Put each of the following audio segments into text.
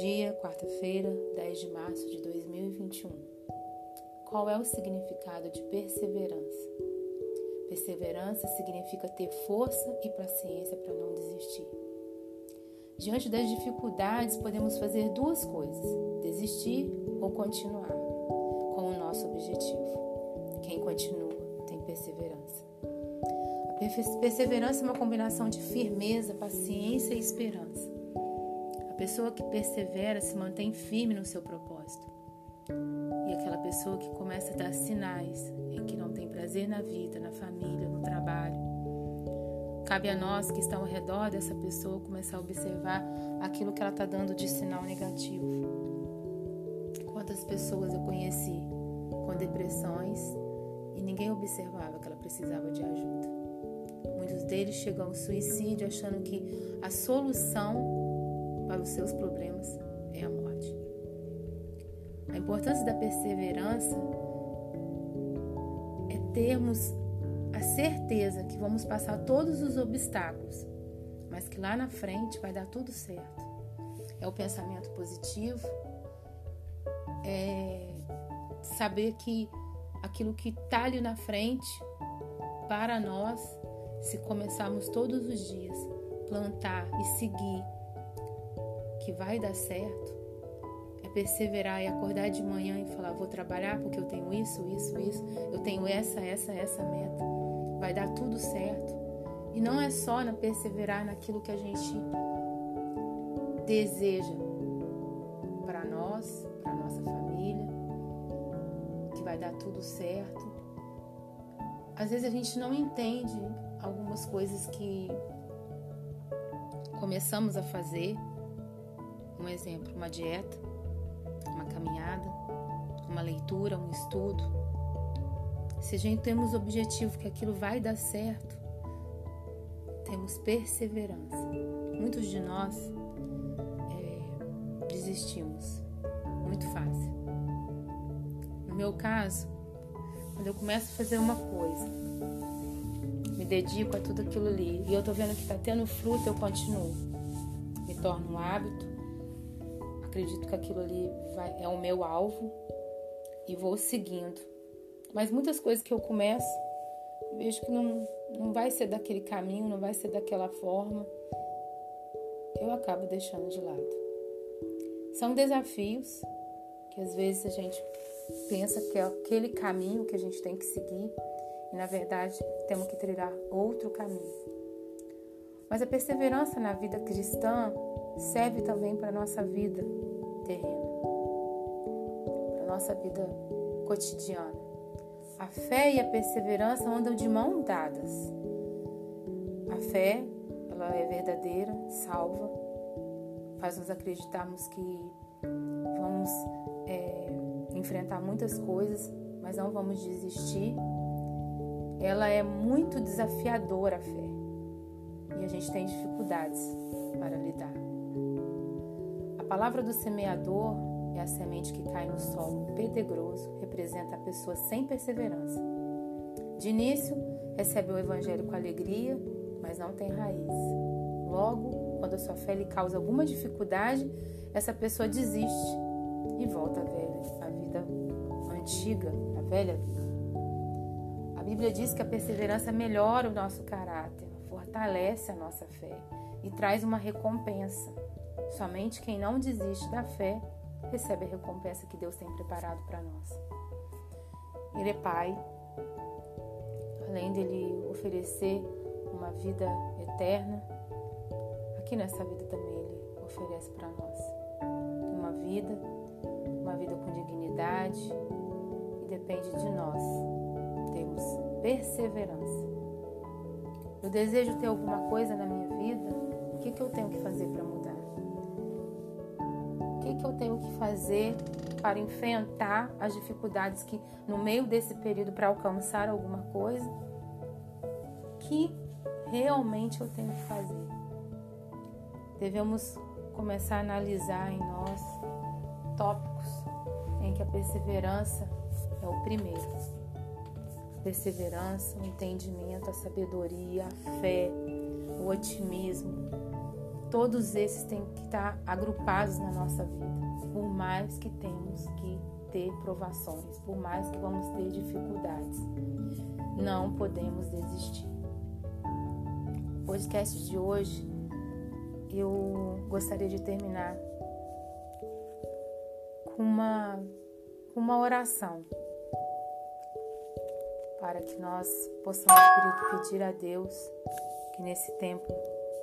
dia, quarta-feira, 10 de março de 2021. Qual é o significado de perseverança? Perseverança significa ter força e paciência para não desistir. Diante das dificuldades, podemos fazer duas coisas: desistir ou continuar com o nosso objetivo. Quem continua tem perseverança. A perseverança é uma combinação de firmeza, paciência e esperança. Pessoa que persevera se mantém firme no seu propósito. E aquela pessoa que começa a dar sinais em que não tem prazer na vida, na família, no trabalho. Cabe a nós que estamos ao redor dessa pessoa começar a observar aquilo que ela está dando de sinal negativo. Quantas pessoas eu conheci com depressões e ninguém observava que ela precisava de ajuda. Muitos deles chegam ao suicídio achando que a solução para os seus problemas é a morte. A importância da perseverança é termos a certeza que vamos passar todos os obstáculos, mas que lá na frente vai dar tudo certo. É o pensamento positivo, é saber que aquilo que está ali na frente, para nós, se começarmos todos os dias plantar e seguir, que vai dar certo, é perseverar e acordar de manhã e falar: vou trabalhar porque eu tenho isso, isso, isso, eu tenho essa, essa, essa meta, vai dar tudo certo. E não é só na perseverar naquilo que a gente deseja para nós, para nossa família, que vai dar tudo certo. Às vezes a gente não entende algumas coisas que começamos a fazer. Um exemplo, uma dieta, uma caminhada, uma leitura, um estudo. Se a gente temos objetivo que aquilo vai dar certo, temos perseverança. Muitos de nós é, desistimos muito fácil. No meu caso, quando eu começo a fazer uma coisa, me dedico a tudo aquilo ali e eu tô vendo que tá tendo fruto, eu continuo. Me torno um hábito, acredito que aquilo ali vai, é o meu alvo e vou seguindo. Mas muitas coisas que eu começo, vejo que não, não vai ser daquele caminho, não vai ser daquela forma, eu acabo deixando de lado. São desafios que às vezes a gente pensa que é aquele caminho que a gente tem que seguir e na verdade temos que trilhar outro caminho. Mas a perseverança na vida cristã serve também para a nossa vida terrena, para a nossa vida cotidiana. A fé e a perseverança andam de mão dadas. A fé, ela é verdadeira, salva, faz nos acreditarmos que vamos é, enfrentar muitas coisas, mas não vamos desistir. Ela é muito desafiadora a fé e a gente tem dificuldades para lidar. Palavra do semeador é a semente que cai no solo pedregoso, representa a pessoa sem perseverança. De início, recebe o evangelho com alegria, mas não tem raiz. Logo, quando a sua fé lhe causa alguma dificuldade, essa pessoa desiste e volta à velha, à vida antiga, à velha vida. A Bíblia diz que a perseverança melhora o nosso caráter, fortalece a nossa fé e traz uma recompensa. Somente quem não desiste da fé recebe a recompensa que Deus tem preparado para nós. Ele é Pai, além dele oferecer uma vida eterna, aqui nessa vida também ele oferece para nós uma vida uma vida com dignidade e depende de nós termos perseverança. Eu desejo ter alguma coisa na minha vida, o que, que eu tenho que fazer para mudar? Que, que eu tenho que fazer para enfrentar as dificuldades que, no meio desse período, para alcançar alguma coisa, que realmente eu tenho que fazer? Devemos começar a analisar em nós tópicos em que a perseverança é o primeiro. Perseverança, o entendimento, a sabedoria, a fé, o otimismo, todos esses têm que estar agrupados na nossa vida, por mais que temos que ter provações, por mais que vamos ter dificuldades. Não podemos desistir. O podcast de hoje eu gostaria de terminar com uma, com uma oração para que nós possamos pedir a Deus que nesse tempo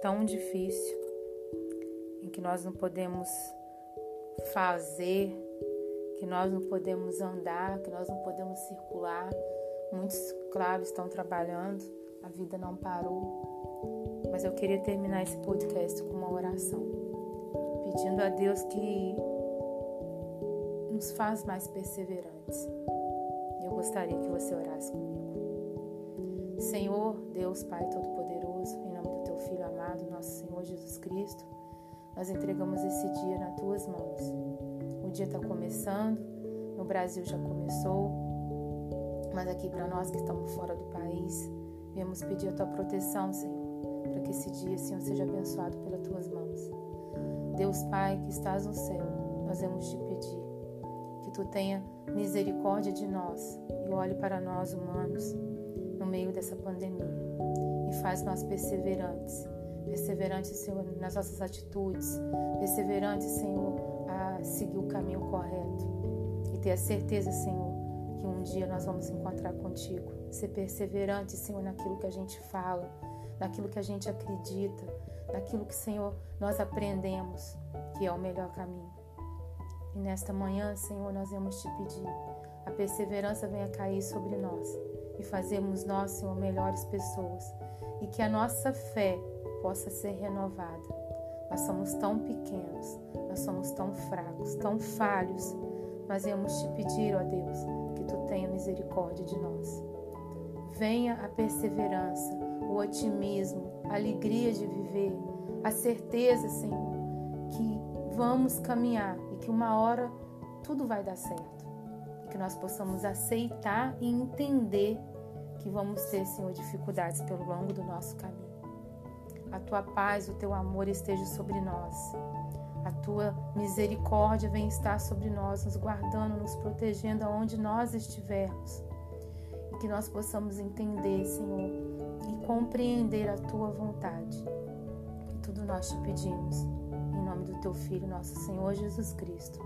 tão difícil, em que nós não podemos fazer, que nós não podemos andar, que nós não podemos circular, muitos, claro, estão trabalhando, a vida não parou, mas eu queria terminar esse podcast com uma oração, pedindo a Deus que nos faz mais perseverantes. Eu gostaria que você orasse comigo. Senhor, Deus Pai Todo-Poderoso, em nome do Teu Filho amado, nosso Senhor Jesus Cristo, nós entregamos esse dia nas Tuas mãos. O dia está começando, no Brasil já começou, mas aqui para nós que estamos fora do país, viemos pedir a Tua proteção, Senhor, para que esse dia, Senhor, seja abençoado pelas Tuas mãos. Deus Pai que estás no céu, nós vamos te pedir que Tu tenha misericórdia de nós e olhe para nós humanos no meio dessa pandemia e faz nós perseverantes. Perseverantes, Senhor, nas nossas atitudes, perseverantes, Senhor, a seguir o caminho correto e ter a certeza, Senhor, que um dia nós vamos encontrar contigo. Ser perseverante, Senhor, naquilo que a gente fala, naquilo que a gente acredita, naquilo que, Senhor, nós aprendemos que é o melhor caminho. E nesta manhã, Senhor, nós vamos te pedir, a perseverança venha cair sobre nós e fazermos nós, Senhor, melhores pessoas e que a nossa fé possa ser renovada. Nós somos tão pequenos, nós somos tão fracos, tão falhos, mas vamos te pedir, ó Deus, que tu tenha misericórdia de nós. Venha a perseverança, o otimismo, a alegria de viver, a certeza, Senhor, que vamos caminhar e que uma hora tudo vai dar certo. E que nós possamos aceitar e entender que vamos ter, Senhor, dificuldades pelo longo do nosso caminho. A tua paz, o teu amor esteja sobre nós. A tua misericórdia vem estar sobre nós, nos guardando, nos protegendo aonde nós estivermos. E que nós possamos entender, Senhor, e compreender a tua vontade. E tudo nós te pedimos nome do teu Filho, nosso Senhor Jesus Cristo.